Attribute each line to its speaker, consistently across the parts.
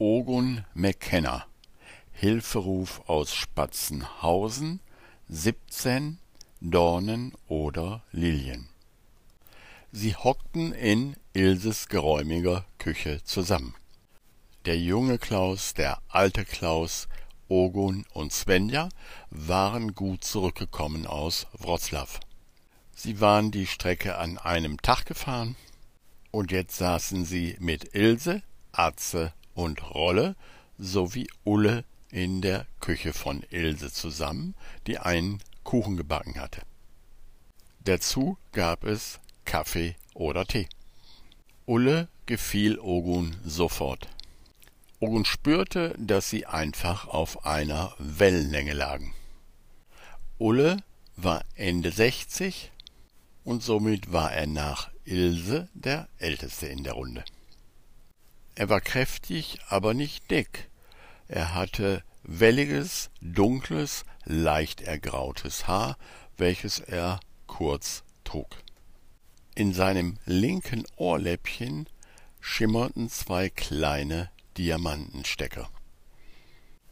Speaker 1: Ogun McKenna Hilferuf aus Spatzenhausen 17 Dornen oder Lilien Sie hockten in Ilses geräumiger Küche zusammen. Der junge Klaus, der alte Klaus, Ogun und Svenja waren gut zurückgekommen aus Wroclaw. Sie waren die Strecke an einem Tag gefahren, und jetzt saßen sie mit Ilse, Atze und Rolle sowie Ulle in der Küche von Ilse zusammen, die einen Kuchen gebacken hatte. Dazu gab es Kaffee oder Tee. Ulle gefiel Ogun sofort. Ogun spürte, dass sie einfach auf einer Wellenlänge lagen. Ulle war Ende sechzig und somit war er nach Ilse der Älteste in der Runde. Er war kräftig, aber nicht dick. Er hatte welliges, dunkles, leicht ergrautes Haar, welches er kurz trug. In seinem linken Ohrläppchen schimmerten zwei kleine Diamantenstecker.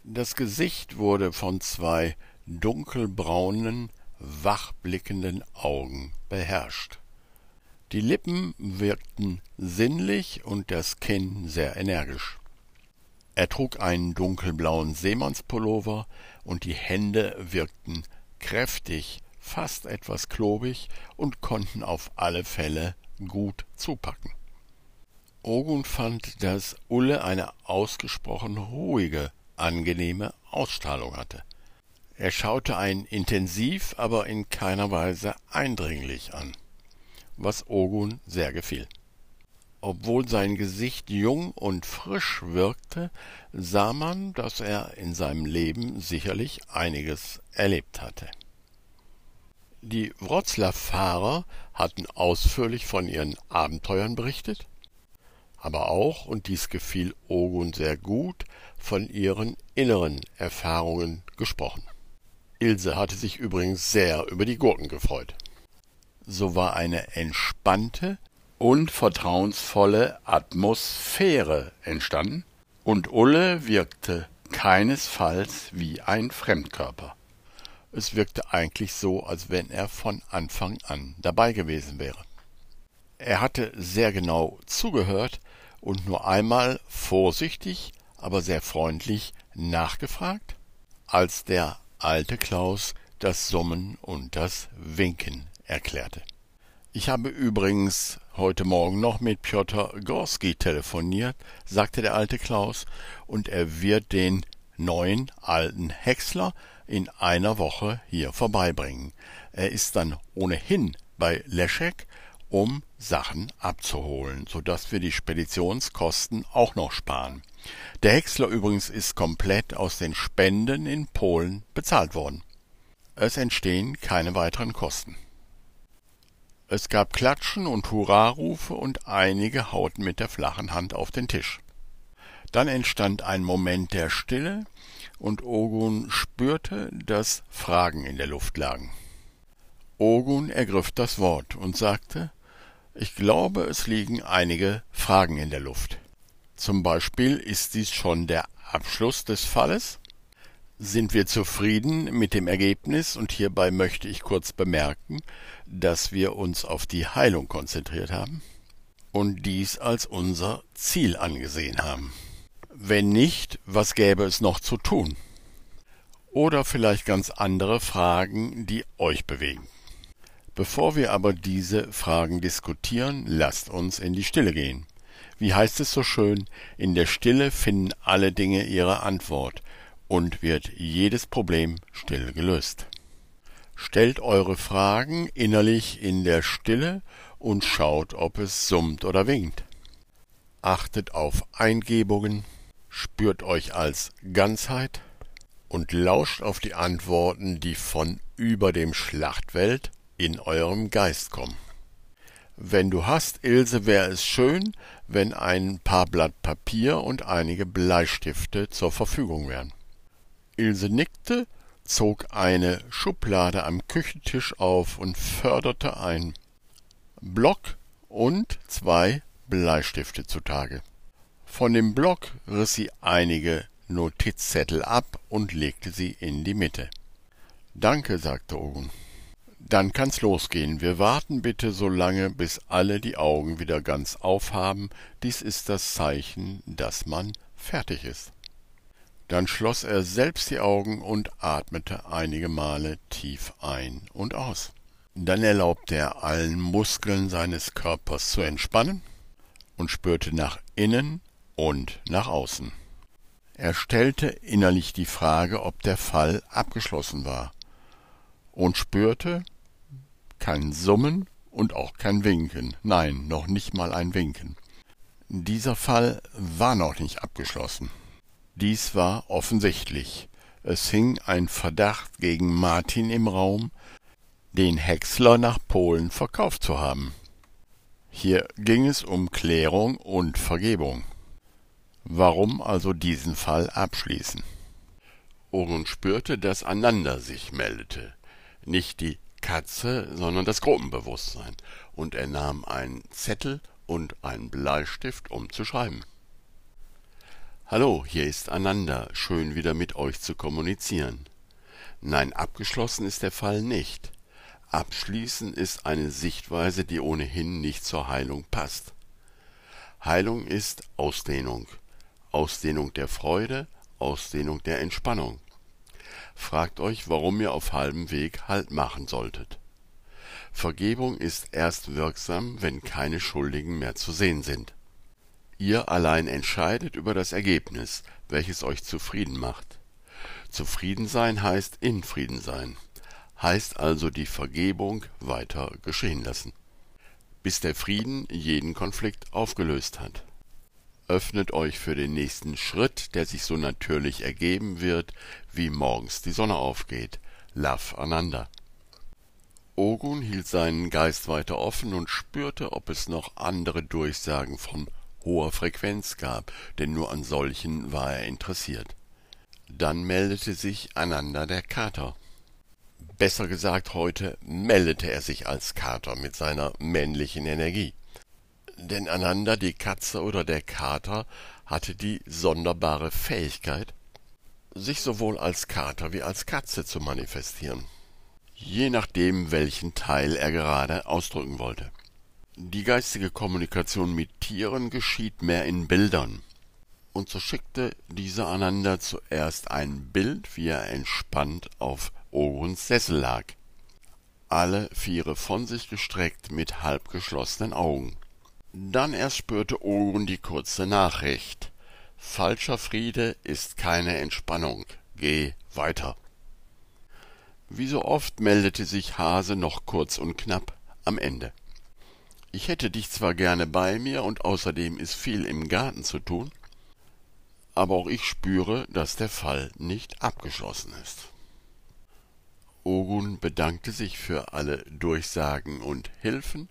Speaker 1: Das Gesicht wurde von zwei dunkelbraunen, wachblickenden Augen beherrscht. Die Lippen wirkten sinnlich und das Kinn sehr energisch. Er trug einen dunkelblauen Seemannspullover und die Hände wirkten kräftig, fast etwas klobig und konnten auf alle Fälle gut zupacken. Ogun fand, dass Ulle eine ausgesprochen ruhige, angenehme Ausstrahlung hatte. Er schaute einen intensiv, aber in keiner Weise eindringlich an, was Ogun sehr gefiel. Obwohl sein Gesicht jung und frisch wirkte, sah man, dass er in seinem Leben sicherlich einiges erlebt hatte. Die Wroclaw-Fahrer hatten ausführlich von ihren Abenteuern berichtet, aber auch, und dies gefiel Ogun sehr gut, von ihren inneren Erfahrungen gesprochen. Ilse hatte sich übrigens sehr über die Gurken gefreut. So war eine entspannte und vertrauensvolle Atmosphäre entstanden, und Ulle wirkte keinesfalls wie ein Fremdkörper. Es wirkte eigentlich so, als wenn er von Anfang an dabei gewesen wäre. Er hatte sehr genau zugehört und nur einmal vorsichtig, aber sehr freundlich nachgefragt, als der alte Klaus das Summen und das Winken erklärte. Ich habe übrigens heute Morgen noch mit Piotr Gorski telefoniert, sagte der alte Klaus, und er wird den neuen alten Häcksler in einer Woche hier vorbeibringen. Er ist dann ohnehin bei Leschek um Sachen abzuholen, so dass wir die Speditionskosten auch noch sparen. Der Häcksler übrigens ist komplett aus den Spenden in Polen bezahlt worden. Es entstehen keine weiteren Kosten. Es gab Klatschen und Hurrarufe und einige hauten mit der flachen Hand auf den Tisch. Dann entstand ein Moment der Stille und Ogun spürte, dass Fragen in der Luft lagen. Ogun ergriff das Wort und sagte, ich glaube, es liegen einige Fragen in der Luft. Zum Beispiel ist dies schon der Abschluss des Falles? Sind wir zufrieden mit dem Ergebnis? Und hierbei möchte ich kurz bemerken, dass wir uns auf die Heilung konzentriert haben und dies als unser Ziel angesehen haben. Wenn nicht, was gäbe es noch zu tun? Oder vielleicht ganz andere Fragen, die euch bewegen. Bevor wir aber diese Fragen diskutieren, lasst uns in die Stille gehen. Wie heißt es so schön, in der Stille finden alle Dinge ihre Antwort und wird jedes Problem still gelöst. Stellt eure Fragen innerlich in der Stille und schaut, ob es summt oder winkt. Achtet auf Eingebungen, spürt euch als Ganzheit und lauscht auf die Antworten, die von über dem Schlachtwelt in eurem Geist kommen. Wenn du hast, Ilse, wäre es schön, wenn ein paar Blatt Papier und einige Bleistifte zur Verfügung wären. Ilse nickte, zog eine Schublade am Küchentisch auf und förderte ein Block und zwei Bleistifte zutage. Von dem Block riss sie einige Notizzettel ab und legte sie in die Mitte. Danke, sagte Ogun. Dann kann's losgehen. Wir warten bitte so lange, bis alle die Augen wieder ganz aufhaben. Dies ist das Zeichen, dass man fertig ist. Dann schloss er selbst die Augen und atmete einige Male tief ein und aus. Dann erlaubte er allen Muskeln seines Körpers zu entspannen und spürte nach innen und nach außen. Er stellte innerlich die Frage, ob der Fall abgeschlossen war, und spürte kein Summen und auch kein Winken, nein, noch nicht mal ein Winken. Dieser Fall war noch nicht abgeschlossen. Dies war offensichtlich. Es hing ein Verdacht gegen Martin im Raum, den Häcksler nach Polen verkauft zu haben. Hier ging es um Klärung und Vergebung. Warum also diesen Fall abschließen? Ogun spürte, dass Ananda sich meldete. Nicht die Katze, sondern das Gruppenbewusstsein. Und er nahm einen Zettel und einen Bleistift, um zu schreiben. Hallo, hier ist Ananda. Schön wieder mit euch zu kommunizieren. Nein, abgeschlossen ist der Fall nicht. Abschließen ist eine Sichtweise, die ohnehin nicht zur Heilung passt. Heilung ist Ausdehnung. Ausdehnung der Freude, Ausdehnung der Entspannung. Fragt euch, warum ihr auf halbem Weg Halt machen solltet. Vergebung ist erst wirksam, wenn keine Schuldigen mehr zu sehen sind. Ihr allein entscheidet über das Ergebnis, welches euch zufrieden macht. Zufrieden sein heißt in Frieden sein, heißt also die Vergebung weiter geschehen lassen, bis der Frieden jeden Konflikt aufgelöst hat öffnet euch für den nächsten Schritt, der sich so natürlich ergeben wird, wie morgens die Sonne aufgeht. Love Ananda. Ogun hielt seinen Geist weiter offen und spürte, ob es noch andere Durchsagen von hoher Frequenz gab, denn nur an solchen war er interessiert. Dann meldete sich Ananda der Kater. Besser gesagt, heute meldete er sich als Kater mit seiner männlichen Energie denn Ananda, die Katze oder der Kater, hatte die sonderbare Fähigkeit, sich sowohl als Kater wie als Katze zu manifestieren, je nachdem, welchen Teil er gerade ausdrücken wollte. Die geistige Kommunikation mit Tieren geschieht mehr in Bildern, und so schickte dieser Ananda zuerst ein Bild, wie er entspannt auf Oguns Sessel lag, alle Viere von sich gestreckt mit halb geschlossenen Augen. Dann erst spürte Ogun die kurze Nachricht. Falscher Friede ist keine Entspannung. Geh weiter. Wie so oft meldete sich Hase noch kurz und knapp am Ende. Ich hätte dich zwar gerne bei mir und außerdem ist viel im Garten zu tun, aber auch ich spüre, dass der Fall nicht abgeschlossen ist. Ogun bedankte sich für alle Durchsagen und Hilfen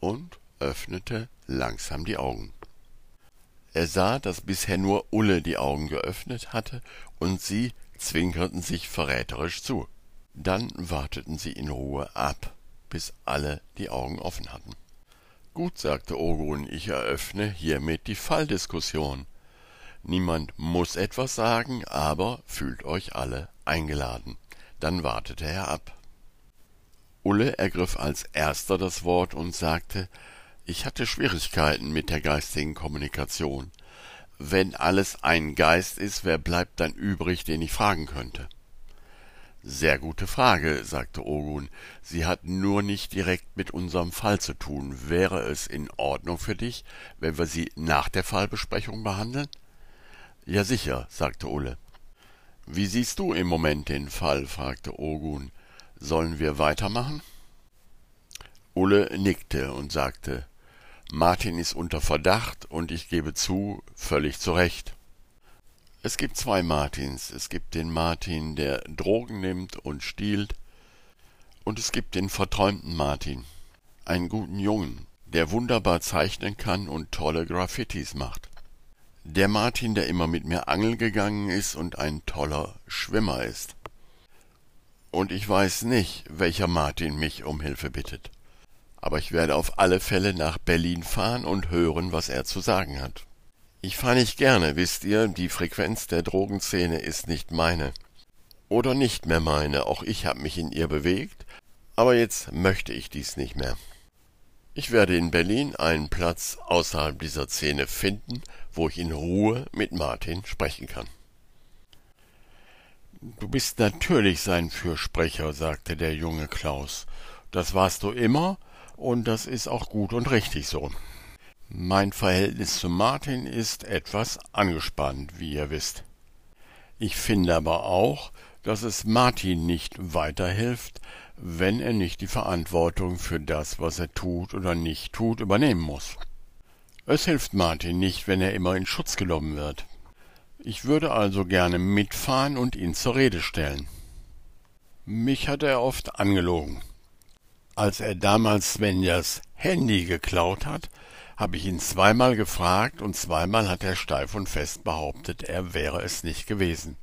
Speaker 1: und öffnete langsam die Augen. Er sah, dass bisher nur Ulle die Augen geöffnet hatte, und sie zwinkerten sich verräterisch zu. Dann warteten sie in Ruhe ab, bis alle die Augen offen hatten. Gut, sagte Ogun, ich eröffne hiermit die Falldiskussion. Niemand muss etwas sagen, aber fühlt euch alle eingeladen. Dann wartete er ab. Ulle ergriff als erster das Wort und sagte, ich hatte Schwierigkeiten mit der geistigen Kommunikation. Wenn alles ein Geist ist, wer bleibt dann übrig, den ich fragen könnte? Sehr gute Frage, sagte Ogun. Sie hat nur nicht direkt mit unserem Fall zu tun. Wäre es in Ordnung für dich, wenn wir sie nach der Fallbesprechung behandeln? Ja sicher, sagte Ulle. Wie siehst du im Moment den Fall? fragte Ogun. Sollen wir weitermachen? Ulle nickte und sagte Martin ist unter Verdacht und ich gebe zu, völlig zu Recht. Es gibt zwei Martins. Es gibt den Martin, der Drogen nimmt und stiehlt, und es gibt den verträumten Martin, einen guten Jungen, der wunderbar zeichnen kann und tolle Graffitis macht. Der Martin, der immer mit mir angeln gegangen ist und ein toller Schwimmer ist. Und ich weiß nicht, welcher Martin mich um Hilfe bittet aber ich werde auf alle Fälle nach Berlin fahren und hören, was er zu sagen hat.
Speaker 2: Ich fahre nicht gerne, wisst ihr, die Frequenz der Drogenszene ist nicht meine. Oder nicht mehr meine, auch ich hab mich in ihr bewegt, aber jetzt möchte ich dies nicht mehr. Ich werde in Berlin einen Platz außerhalb dieser Szene finden, wo ich in Ruhe mit Martin sprechen kann.
Speaker 1: Du bist natürlich sein Fürsprecher, sagte der junge Klaus. Das warst du immer, und das ist auch gut und richtig so. Mein Verhältnis zu Martin ist etwas angespannt, wie ihr wisst. Ich finde aber auch, dass es Martin nicht weiterhilft, wenn er nicht die Verantwortung für das, was er tut oder nicht tut, übernehmen muss. Es hilft Martin nicht, wenn er immer in Schutz genommen wird. Ich würde also gerne mitfahren und ihn zur Rede stellen. Mich hat er oft angelogen. Als er damals Svenjas Handy geklaut hat, habe ich ihn zweimal gefragt und zweimal hat er steif und fest behauptet, er wäre es nicht gewesen.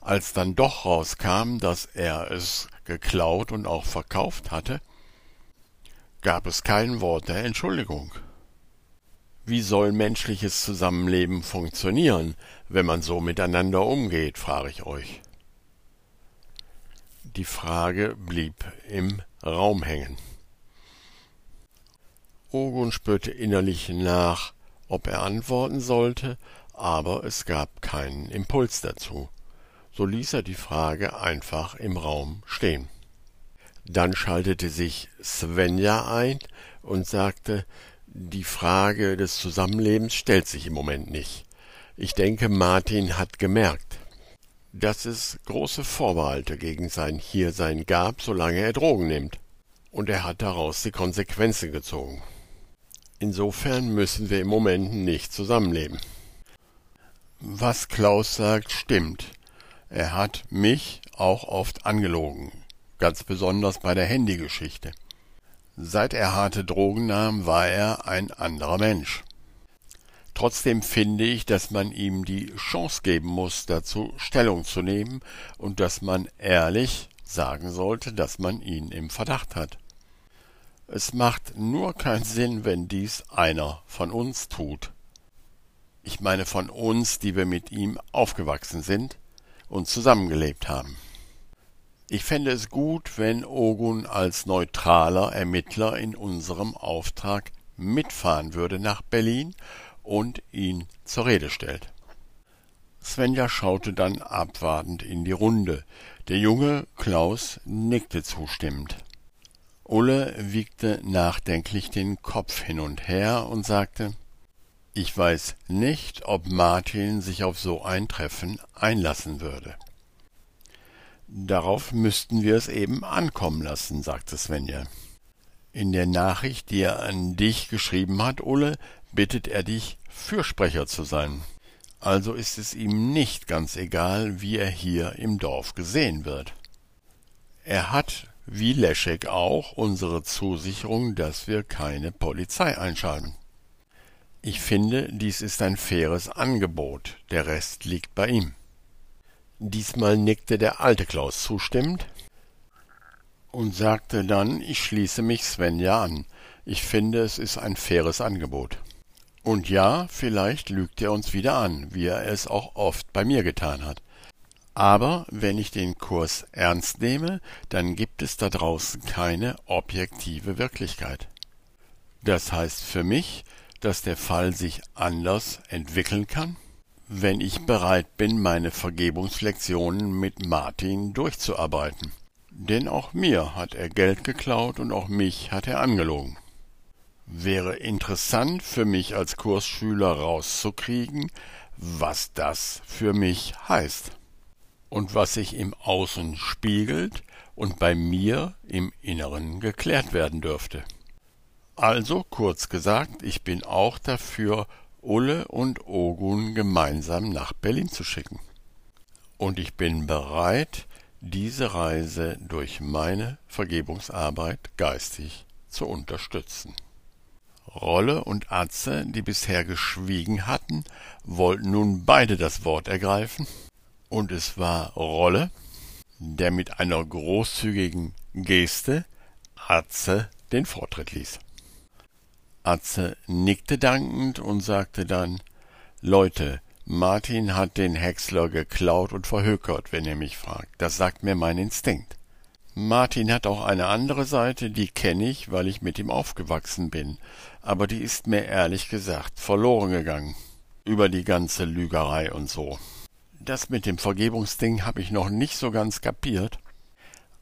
Speaker 1: Als dann doch rauskam, dass er es geklaut und auch verkauft hatte, gab es kein Wort der Entschuldigung. Wie soll menschliches Zusammenleben funktionieren, wenn man so miteinander umgeht, frage ich euch. Die Frage blieb im Raum hängen. Ogun spürte innerlich nach, ob er antworten sollte, aber es gab keinen Impuls dazu. So ließ er die Frage einfach im Raum stehen. Dann schaltete sich Svenja ein und sagte, die Frage des Zusammenlebens stellt sich im Moment nicht. Ich denke, Martin hat gemerkt, dass es große Vorbehalte gegen sein Hiersein gab, solange er Drogen nimmt. Und er hat daraus die Konsequenzen gezogen. Insofern müssen wir im Moment nicht zusammenleben. Was Klaus sagt, stimmt. Er hat mich auch oft angelogen, ganz besonders bei der Handygeschichte. Seit er harte Drogen nahm, war er ein anderer Mensch. Trotzdem finde ich, dass man ihm die Chance geben muss, dazu Stellung zu nehmen und dass man ehrlich sagen sollte, dass man ihn im Verdacht hat. Es macht nur keinen Sinn, wenn dies einer von uns tut. Ich meine von uns, die wir mit ihm aufgewachsen sind und zusammengelebt haben. Ich fände es gut, wenn Ogun als neutraler Ermittler in unserem Auftrag mitfahren würde nach Berlin und ihn zur Rede stellt. Svenja schaute dann abwartend in die Runde. Der junge Klaus nickte zustimmend. Ulle wiegte nachdenklich den Kopf hin und her und sagte Ich weiß nicht, ob Martin sich auf so ein Treffen einlassen würde. Darauf müssten wir es eben ankommen lassen, sagte Svenja. In der Nachricht, die er an dich geschrieben hat, Ulle, bittet er dich, Fürsprecher zu sein. Also ist es ihm nicht ganz egal, wie er hier im Dorf gesehen wird. Er hat wie Leschek auch unsere Zusicherung, dass wir keine Polizei einschalten. Ich finde, dies ist ein faires Angebot, der Rest liegt bei ihm. Diesmal nickte der alte Klaus zustimmend und sagte dann, ich schließe mich Svenja an. Ich finde, es ist ein faires Angebot. Und ja, vielleicht lügt er uns wieder an, wie er es auch oft bei mir getan hat. Aber wenn ich den Kurs ernst nehme, dann gibt es da draußen keine objektive Wirklichkeit. Das heißt für mich, dass der Fall sich anders entwickeln kann, wenn ich bereit bin, meine Vergebungslektionen mit Martin durchzuarbeiten. Denn auch mir hat er Geld geklaut und auch mich hat er angelogen. Wäre interessant für mich als Kursschüler rauszukriegen, was das für mich heißt und was sich im Außen spiegelt und bei mir im Inneren geklärt werden dürfte. Also kurz gesagt, ich bin auch dafür, Ulle und Ogun gemeinsam nach Berlin zu schicken. Und ich bin bereit, diese Reise durch meine Vergebungsarbeit geistig zu unterstützen. Rolle und Atze, die bisher geschwiegen hatten, wollten nun beide das Wort ergreifen und es war Rolle, der mit einer großzügigen Geste Atze den Vortritt ließ. Atze nickte dankend und sagte dann Leute, Martin hat den Häcksler geklaut und verhökert, wenn ihr mich fragt. Das sagt mir mein Instinkt. Martin hat auch eine andere Seite, die kenne ich, weil ich mit ihm aufgewachsen bin, aber die ist mir ehrlich gesagt verloren gegangen. Über die ganze Lügerei und so. Das mit dem Vergebungsding habe ich noch nicht so ganz kapiert,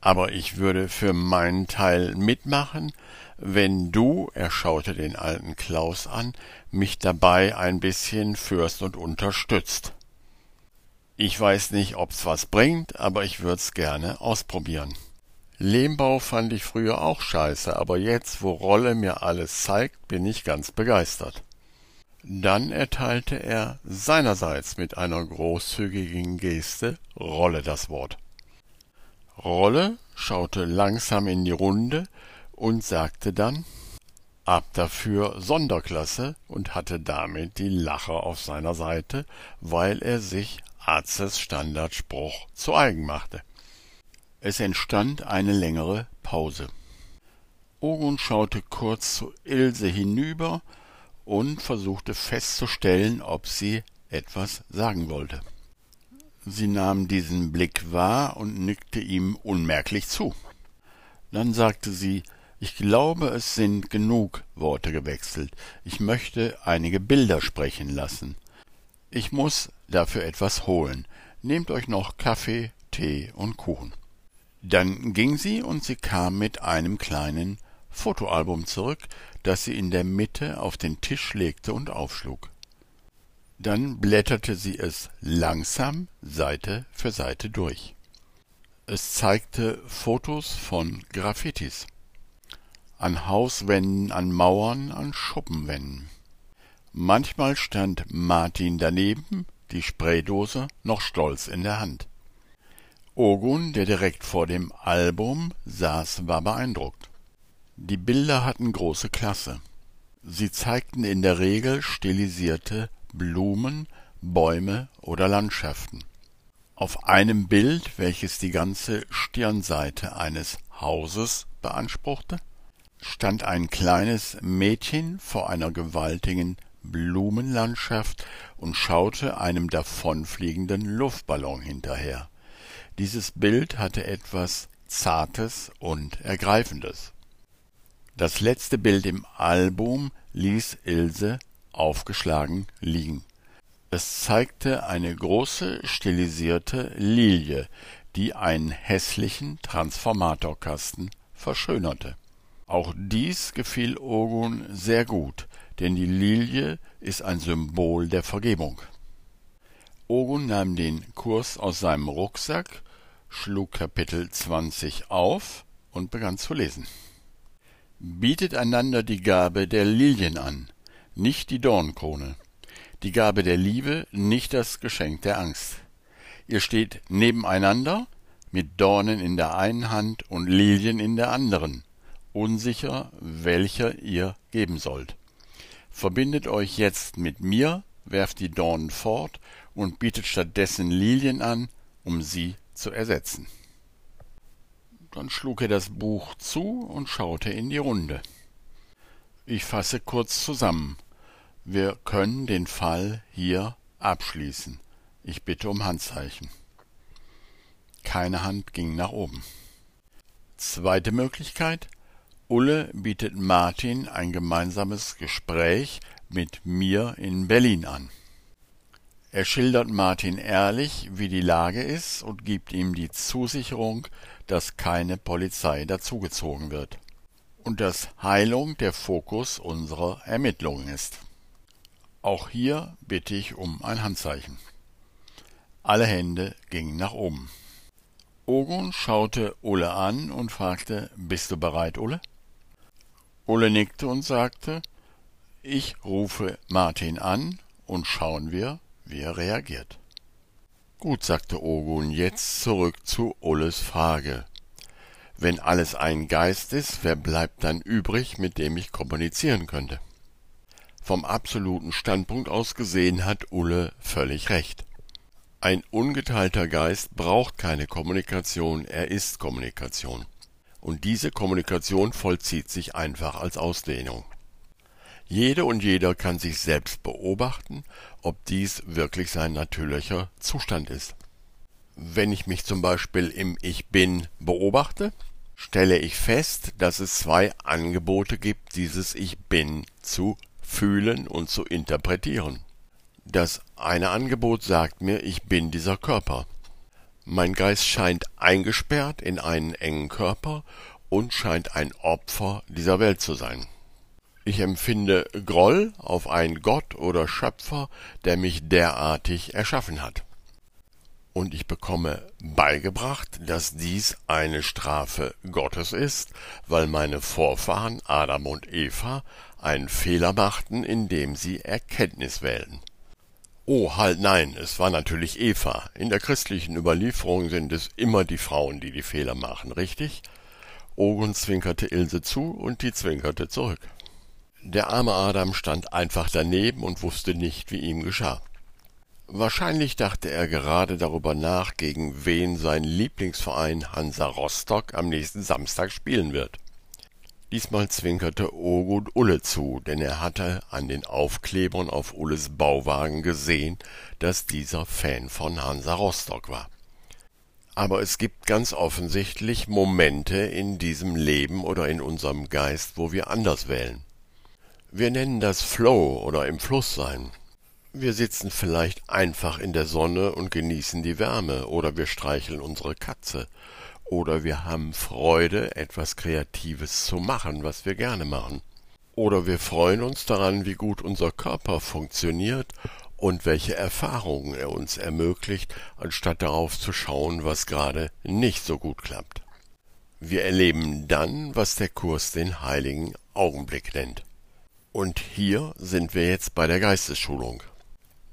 Speaker 1: aber ich würde für meinen Teil mitmachen, wenn du, er schaute den alten Klaus an, mich dabei ein bisschen führst und unterstützt. Ich weiß nicht, ob's was bringt, aber ich würd's gerne ausprobieren. Lehmbau fand ich früher auch scheiße, aber jetzt, wo Rolle mir alles zeigt, bin ich ganz begeistert. Dann erteilte er seinerseits mit einer großzügigen Geste Rolle das Wort. Rolle schaute langsam in die Runde und sagte dann ab dafür Sonderklasse und hatte damit die Lacher auf seiner Seite, weil er sich Arzes Standardspruch zu eigen machte. Es entstand eine längere Pause. Ogun schaute kurz zu Ilse hinüber und versuchte festzustellen, ob sie etwas sagen wollte. Sie nahm diesen Blick wahr und nickte ihm unmerklich zu. Dann sagte sie Ich glaube, es sind genug Worte gewechselt. Ich möchte einige Bilder sprechen lassen. Ich muss dafür etwas holen. Nehmt euch noch Kaffee, Tee und Kuchen. Dann ging sie und sie kam mit einem kleinen Fotoalbum zurück, das sie in der Mitte auf den Tisch legte und aufschlug. Dann blätterte sie es langsam Seite für Seite durch. Es zeigte Fotos von Graffitis. An Hauswänden, an Mauern, an Schuppenwänden. Manchmal stand Martin daneben, die Spraydose noch stolz in der Hand. Ogun, der direkt vor dem Album saß, war beeindruckt. Die Bilder hatten große Klasse. Sie zeigten in der Regel stilisierte Blumen, Bäume oder Landschaften. Auf einem Bild, welches die ganze Stirnseite eines Hauses beanspruchte, stand ein kleines Mädchen vor einer gewaltigen Blumenlandschaft und schaute einem davonfliegenden Luftballon hinterher. Dieses Bild hatte etwas Zartes und Ergreifendes. Das letzte Bild im Album ließ Ilse aufgeschlagen liegen. Es zeigte eine große stilisierte Lilie, die einen hässlichen Transformatorkasten verschönerte. Auch dies gefiel Ogun sehr gut, denn die Lilie ist ein Symbol der Vergebung. Ogun nahm den Kurs aus seinem Rucksack, schlug Kapitel 20 auf und begann zu lesen. Bietet einander die Gabe der Lilien an, nicht die Dornkrone, die Gabe der Liebe, nicht das Geschenk der Angst. Ihr steht nebeneinander, mit Dornen in der einen Hand und Lilien in der anderen, unsicher, welcher ihr geben sollt. Verbindet euch jetzt mit mir, werft die Dornen fort und bietet stattdessen Lilien an, um sie zu ersetzen. Dann schlug er das Buch zu und schaute in die Runde. Ich fasse kurz zusammen. Wir können den Fall hier abschließen. Ich bitte um Handzeichen. Keine Hand ging nach oben. Zweite Möglichkeit. Ulle bietet Martin ein gemeinsames Gespräch mit mir in Berlin an. Er schildert Martin ehrlich, wie die Lage ist und gibt ihm die Zusicherung, dass keine Polizei dazugezogen wird und dass Heilung der Fokus unserer Ermittlungen ist. Auch hier bitte ich um ein Handzeichen. Alle Hände gingen nach oben. Ogun schaute Ulle an und fragte, bist du bereit, Ulle? Ulle nickte und sagte, ich rufe Martin an und schauen wir, wie er reagiert. Gut, sagte Ogun, jetzt zurück zu Ulles Frage. Wenn alles ein Geist ist, wer bleibt dann übrig, mit dem ich kommunizieren könnte? Vom absoluten Standpunkt aus gesehen hat Ulle völlig recht. Ein ungeteilter Geist braucht keine Kommunikation, er ist Kommunikation. Und diese Kommunikation vollzieht sich einfach als Ausdehnung.
Speaker 2: Jede und jeder kann sich selbst beobachten, ob dies wirklich sein natürlicher Zustand ist. Wenn ich mich zum Beispiel im Ich Bin beobachte, stelle ich fest, dass es zwei Angebote gibt, dieses Ich Bin zu fühlen und zu interpretieren. Das eine Angebot sagt mir, ich bin dieser Körper. Mein Geist scheint eingesperrt in einen engen Körper und scheint ein Opfer dieser Welt zu sein. Ich empfinde Groll auf einen Gott oder Schöpfer, der mich derartig erschaffen hat und ich bekomme beigebracht, dass dies eine Strafe Gottes ist, weil meine Vorfahren Adam und Eva einen Fehler machten, indem sie Erkenntnis wählten. Oh, halt nein, es war natürlich Eva. In der christlichen Überlieferung sind es immer die Frauen, die die Fehler machen, richtig? Ogun zwinkerte Ilse zu und die zwinkerte zurück. Der arme Adam stand einfach daneben und wusste nicht, wie ihm geschah. Wahrscheinlich dachte er gerade darüber nach, gegen wen sein Lieblingsverein Hansa Rostock am nächsten Samstag spielen wird. Diesmal zwinkerte Ogut Ulle zu, denn er hatte an den Aufklebern auf Ulles Bauwagen gesehen, dass dieser Fan von Hansa Rostock war. Aber es gibt ganz offensichtlich Momente in diesem Leben oder in unserem Geist, wo wir anders wählen. Wir nennen das Flow oder im Fluss sein. Wir sitzen vielleicht einfach in der Sonne und genießen die Wärme, oder wir streicheln unsere Katze, oder wir haben Freude, etwas Kreatives zu machen, was wir gerne machen. Oder wir freuen uns daran, wie gut unser Körper funktioniert und welche Erfahrungen er uns ermöglicht, anstatt darauf zu schauen, was gerade nicht so gut klappt. Wir erleben dann, was der Kurs den heiligen Augenblick nennt. Und hier sind wir jetzt bei der Geistesschulung.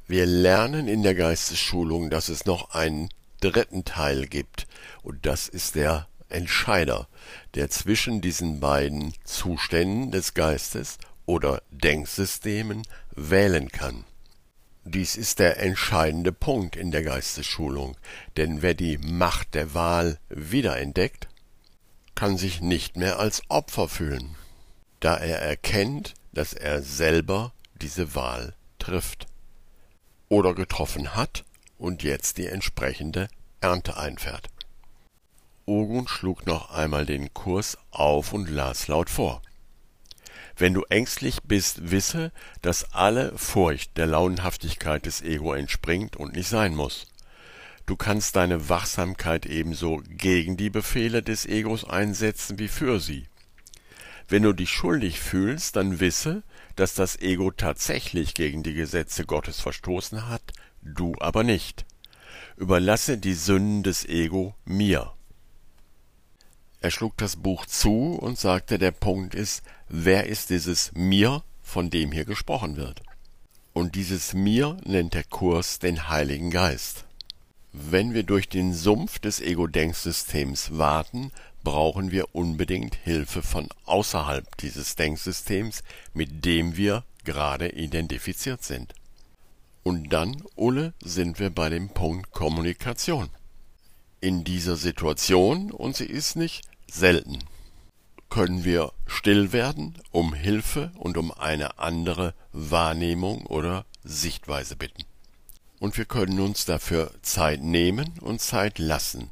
Speaker 2: Wir lernen in der Geistesschulung, dass es noch einen dritten Teil gibt, und das ist der Entscheider, der zwischen diesen beiden Zuständen des Geistes oder Denksystemen wählen kann. Dies ist der entscheidende Punkt in der Geistesschulung, denn wer die Macht der Wahl wiederentdeckt, kann sich nicht mehr als Opfer fühlen, da er erkennt, dass er selber diese Wahl trifft oder getroffen hat und jetzt die entsprechende Ernte einfährt. Ogun schlug noch einmal den Kurs auf und las laut vor. Wenn du ängstlich bist, wisse, dass alle Furcht der Launenhaftigkeit des Ego entspringt und nicht sein muss. Du kannst deine Wachsamkeit ebenso gegen die Befehle des Egos einsetzen wie für sie. Wenn du dich schuldig fühlst, dann wisse, dass das Ego tatsächlich gegen die Gesetze Gottes verstoßen hat, du aber nicht. Überlasse die Sünden des Ego mir. Er schlug das Buch zu und sagte, der Punkt ist, wer ist dieses mir, von dem hier gesprochen wird? Und dieses mir nennt der Kurs den Heiligen Geist. Wenn wir durch den Sumpf des Ego-Denksystems warten, brauchen wir unbedingt Hilfe von außerhalb dieses Denksystems, mit dem wir gerade identifiziert sind. Und dann, Ulle, sind wir bei dem Punkt Kommunikation. In dieser Situation, und sie ist nicht selten, können wir still werden, um Hilfe und um eine andere Wahrnehmung oder Sichtweise bitten. Und wir können uns dafür Zeit nehmen und Zeit lassen,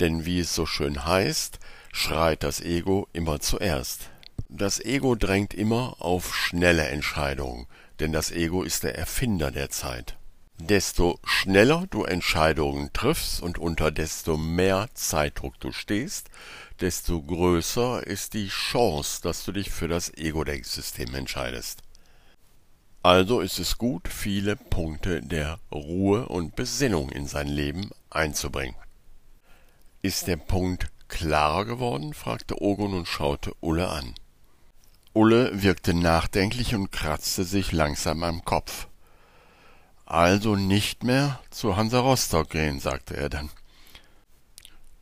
Speaker 2: denn wie es so schön heißt, schreit das Ego immer zuerst. Das Ego drängt immer auf schnelle Entscheidungen, denn das Ego ist der Erfinder der Zeit. Desto schneller du Entscheidungen triffst und unter desto mehr Zeitdruck du stehst, desto größer ist die Chance, dass du dich für das Ego-Denksystem entscheidest. Also ist es gut, viele Punkte der Ruhe und Besinnung in sein Leben einzubringen. Ist der Punkt klarer geworden? fragte Ogun und schaute Ulle an. Ulle wirkte nachdenklich und kratzte sich langsam am Kopf. Also nicht mehr zu Hansa Rostock gehen, sagte er dann.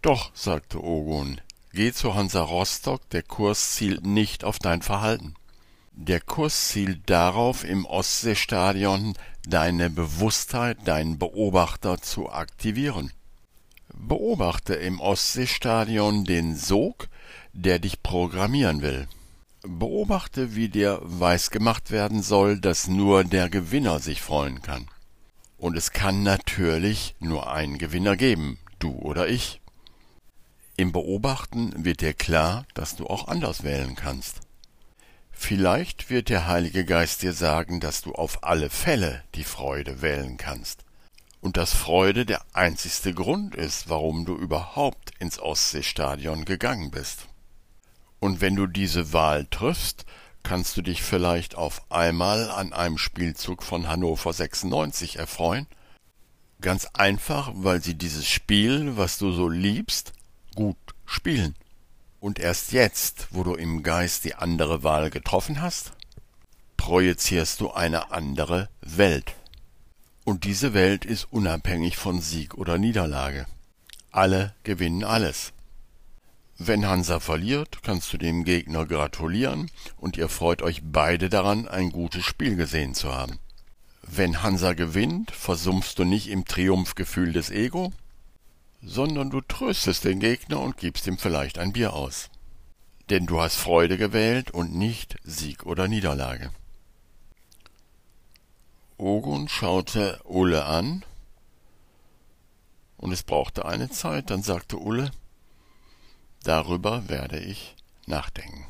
Speaker 2: Doch, sagte Ogun, geh zu Hansa Rostock, der Kurs zielt nicht auf dein Verhalten. Der Kurs zielt darauf, im Ostseestadion deine Bewusstheit, deinen Beobachter zu aktivieren. Beobachte im Ostseestadion den Sog, der dich programmieren will.
Speaker 1: Beobachte, wie dir weisgemacht werden soll, dass nur der Gewinner sich freuen kann. Und es kann natürlich nur einen Gewinner geben, du oder ich. Im Beobachten wird dir klar, dass du auch anders wählen kannst. Vielleicht wird der Heilige Geist dir sagen, dass du auf alle Fälle die Freude wählen kannst. Und dass Freude der einzigste Grund ist, warum du überhaupt ins Ostseestadion gegangen bist. Und wenn du diese Wahl triffst, kannst du dich vielleicht auf einmal an einem Spielzug von Hannover 96 erfreuen? Ganz einfach, weil sie dieses Spiel, was du so liebst, gut spielen. Und erst jetzt, wo du im Geist die andere Wahl getroffen hast, projizierst du eine andere Welt. Und diese Welt ist unabhängig von Sieg oder Niederlage. Alle gewinnen alles. Wenn Hansa verliert, kannst du dem Gegner gratulieren und ihr freut euch beide daran, ein gutes Spiel gesehen zu haben. Wenn Hansa gewinnt, versumpfst du nicht im Triumphgefühl des Ego, sondern du tröstest den Gegner und gibst ihm vielleicht ein Bier aus. Denn du hast Freude gewählt und nicht Sieg oder Niederlage. Ogun schaute Ulle an, und es brauchte eine Zeit, dann sagte Ulle, Darüber werde ich nachdenken.